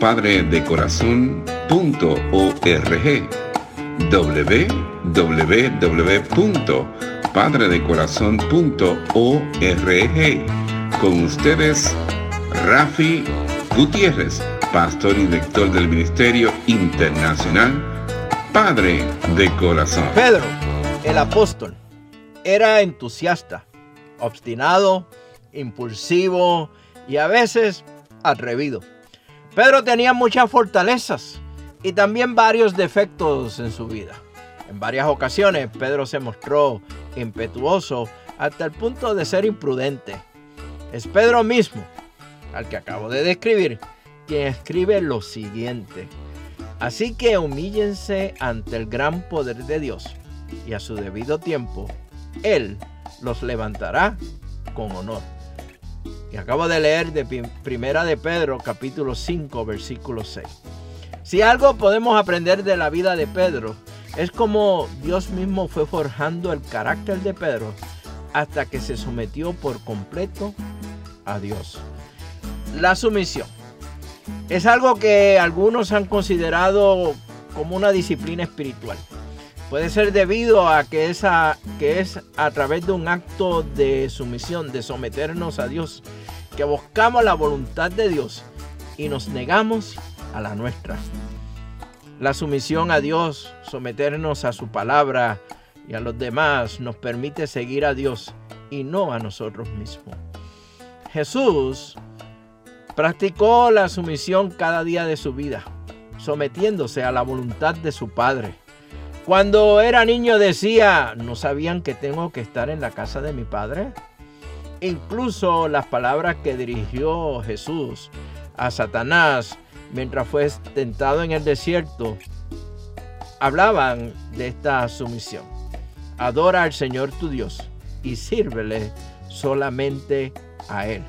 www.padredecorazon.org www.padredecorazon.org Con ustedes, Rafi Gutiérrez, pastor y director del Ministerio Internacional Padre de Corazón. Pedro, el apóstol, era entusiasta, obstinado, impulsivo y a veces atrevido. Pedro tenía muchas fortalezas y también varios defectos en su vida. En varias ocasiones Pedro se mostró impetuoso hasta el punto de ser imprudente. Es Pedro mismo, al que acabo de describir, quien escribe lo siguiente. Así que humíllense ante el gran poder de Dios y a su debido tiempo, Él los levantará con honor. Acabo de leer de Primera de Pedro, capítulo 5, versículo 6. Si algo podemos aprender de la vida de Pedro, es como Dios mismo fue forjando el carácter de Pedro hasta que se sometió por completo a Dios. La sumisión es algo que algunos han considerado como una disciplina espiritual. Puede ser debido a que, esa, que es a través de un acto de sumisión, de someternos a Dios, que buscamos la voluntad de Dios y nos negamos a la nuestra. La sumisión a Dios, someternos a su palabra y a los demás nos permite seguir a Dios y no a nosotros mismos. Jesús practicó la sumisión cada día de su vida, sometiéndose a la voluntad de su Padre. Cuando era niño decía, ¿no sabían que tengo que estar en la casa de mi Padre? Incluso las palabras que dirigió Jesús a Satanás mientras fue tentado en el desierto hablaban de esta sumisión. Adora al Señor tu Dios y sírvele solamente a Él.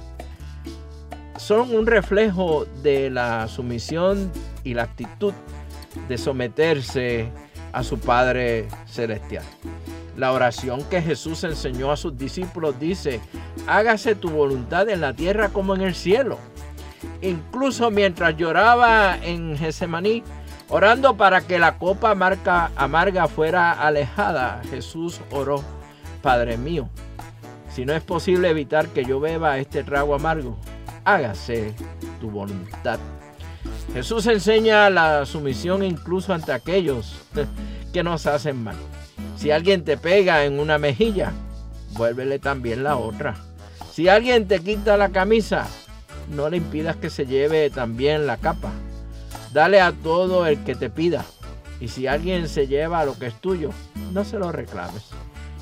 Son un reflejo de la sumisión y la actitud de someterse a su Padre Celestial. La oración que Jesús enseñó a sus discípulos dice, hágase tu voluntad en la tierra como en el cielo. Incluso mientras lloraba en Getsemaní, orando para que la copa amarga, amarga fuera alejada, Jesús oró, Padre mío, si no es posible evitar que yo beba este trago amargo, hágase tu voluntad. Jesús enseña la sumisión incluso ante aquellos que nos hacen mal. Si alguien te pega en una mejilla, vuélvele también la otra. Si alguien te quita la camisa, no le impidas que se lleve también la capa. Dale a todo el que te pida. Y si alguien se lleva lo que es tuyo, no se lo reclames.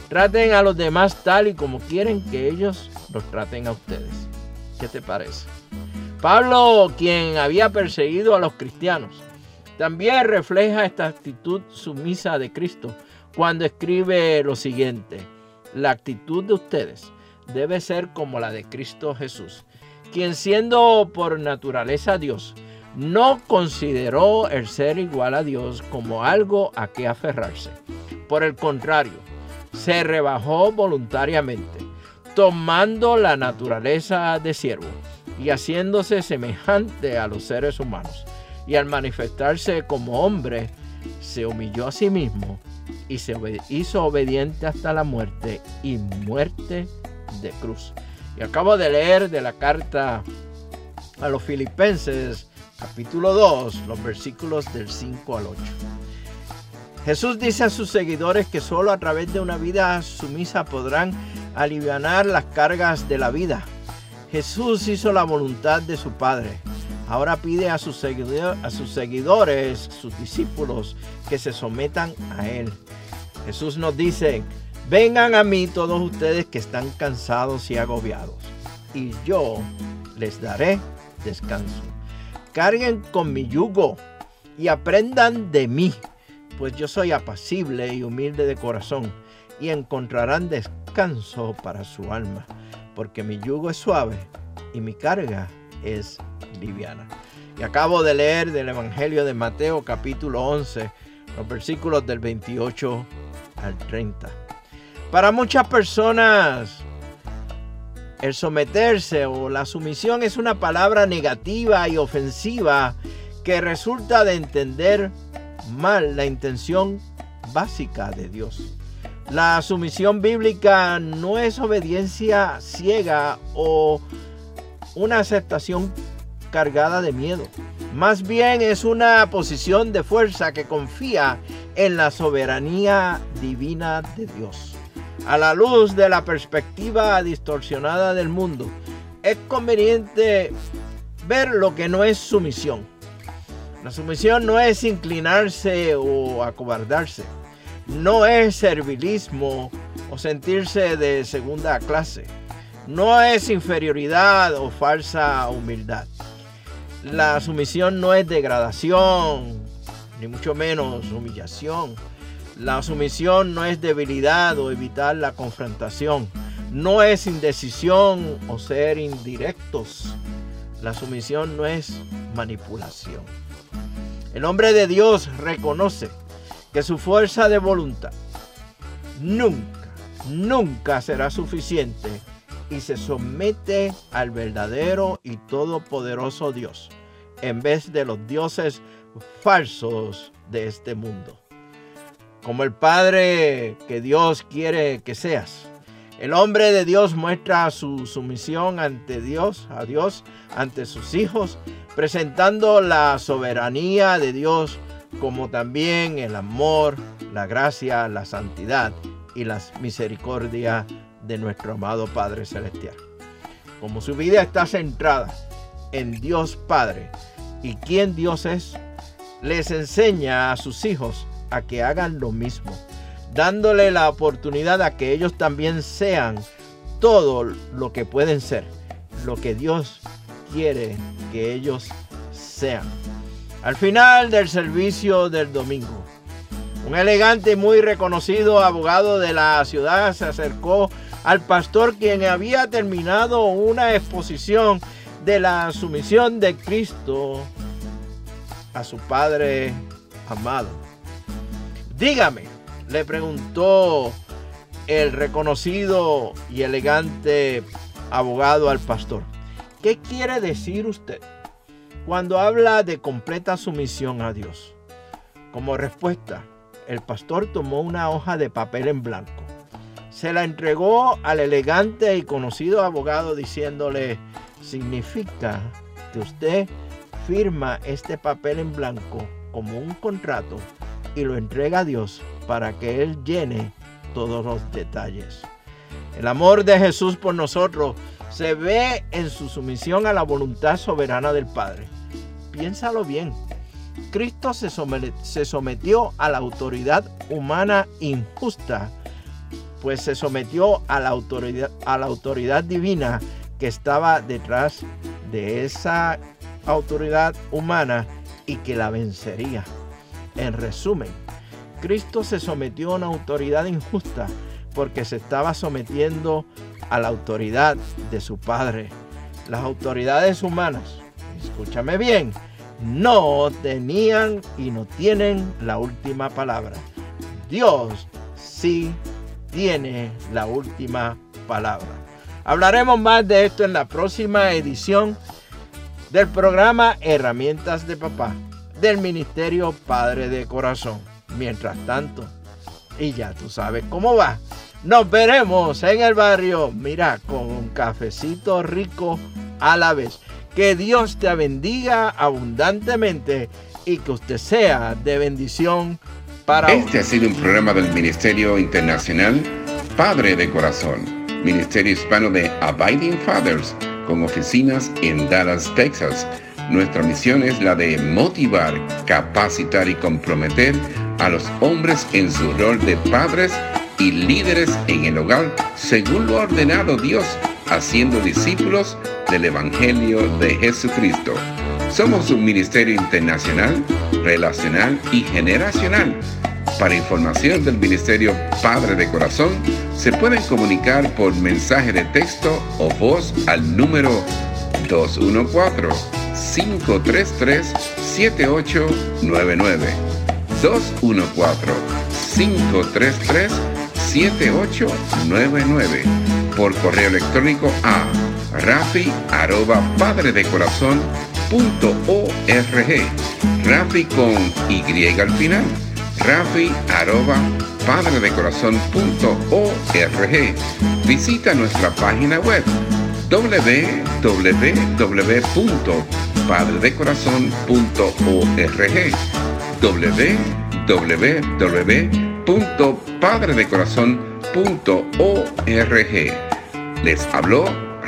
Traten a los demás tal y como quieren que ellos los traten a ustedes. ¿Qué te parece? Pablo, quien había perseguido a los cristianos, también refleja esta actitud sumisa de Cristo cuando escribe lo siguiente. La actitud de ustedes debe ser como la de Cristo Jesús, quien siendo por naturaleza Dios, no consideró el ser igual a Dios como algo a que aferrarse. Por el contrario, se rebajó voluntariamente, tomando la naturaleza de siervo y haciéndose semejante a los seres humanos. Y al manifestarse como hombre, se humilló a sí mismo y se hizo obediente hasta la muerte y muerte de cruz. Y acabo de leer de la carta a los filipenses capítulo 2, los versículos del 5 al 8. Jesús dice a sus seguidores que solo a través de una vida sumisa podrán aliviar las cargas de la vida. Jesús hizo la voluntad de su Padre. Ahora pide a sus, a sus seguidores, sus discípulos, que se sometan a Él. Jesús nos dice, vengan a mí todos ustedes que están cansados y agobiados, y yo les daré descanso. Carguen con mi yugo y aprendan de mí pues yo soy apacible y humilde de corazón, y encontrarán descanso para su alma, porque mi yugo es suave y mi carga es liviana. Y acabo de leer del Evangelio de Mateo capítulo 11, los versículos del 28 al 30. Para muchas personas, el someterse o la sumisión es una palabra negativa y ofensiva que resulta de entender mal la intención básica de Dios. La sumisión bíblica no es obediencia ciega o una aceptación cargada de miedo. Más bien es una posición de fuerza que confía en la soberanía divina de Dios. A la luz de la perspectiva distorsionada del mundo, es conveniente ver lo que no es sumisión la sumisión no es inclinarse o acobardarse. No es servilismo o sentirse de segunda clase. No es inferioridad o falsa humildad. La sumisión no es degradación, ni mucho menos humillación. La sumisión no es debilidad o evitar la confrontación. No es indecisión o ser indirectos. La sumisión no es manipulación. El hombre de Dios reconoce que su fuerza de voluntad nunca, nunca será suficiente y se somete al verdadero y todopoderoso Dios en vez de los dioses falsos de este mundo. Como el Padre que Dios quiere que seas. El hombre de Dios muestra su sumisión ante Dios, a Dios, ante sus hijos, presentando la soberanía de Dios como también el amor, la gracia, la santidad y la misericordia de nuestro amado Padre Celestial. Como su vida está centrada en Dios Padre y quien Dios es, les enseña a sus hijos a que hagan lo mismo, dándole la oportunidad a que ellos también sean todo lo que pueden ser, lo que Dios quiere que ellos sean. Al final del servicio del domingo, un elegante y muy reconocido abogado de la ciudad se acercó al pastor quien había terminado una exposición de la sumisión de Cristo a su Padre amado. Dígame, le preguntó el reconocido y elegante abogado al pastor. ¿Qué quiere decir usted cuando habla de completa sumisión a Dios? Como respuesta, el pastor tomó una hoja de papel en blanco. Se la entregó al elegante y conocido abogado diciéndole, significa que usted firma este papel en blanco como un contrato y lo entrega a Dios para que Él llene todos los detalles. El amor de Jesús por nosotros se ve en su sumisión a la voluntad soberana del Padre. Piénsalo bien. Cristo se, sometió a la autoridad humana injusta, pues se sometió a la, autoridad, a la autoridad divina que estaba detrás de esa autoridad humana y que la vencería. En resumen, Cristo se sometió a una autoridad injusta porque se estaba sometiendo a la autoridad de su Padre. Las autoridades humanas, escúchame bien, no tenían y no tienen la última palabra. Dios sí tiene la última palabra. Hablaremos más de esto en la próxima edición del programa Herramientas de Papá del Ministerio Padre de Corazón. Mientras tanto, y ya tú sabes cómo va. Nos veremos en el barrio, mira, con un cafecito rico a la vez. Que Dios te bendiga abundantemente y que usted sea de bendición Este ha sido un programa del Ministerio Internacional Padre de Corazón, Ministerio Hispano de Abiding Fathers, con oficinas en Dallas, Texas. Nuestra misión es la de motivar, capacitar y comprometer a los hombres en su rol de padres y líderes en el hogar según lo ordenado Dios, haciendo discípulos del Evangelio de Jesucristo. Somos un ministerio internacional, relacional y generacional. Para información del Ministerio Padre de Corazón, se pueden comunicar por mensaje de texto o voz al número 214-533-7899. 214-533-7899. Por correo electrónico a rafi arroba padre de corazón punto org. Rafi con Y al final. Rafi arroba padre de corazón punto org. Visita nuestra página web www.padredecorazon.org www.padredecorazon.org Les habló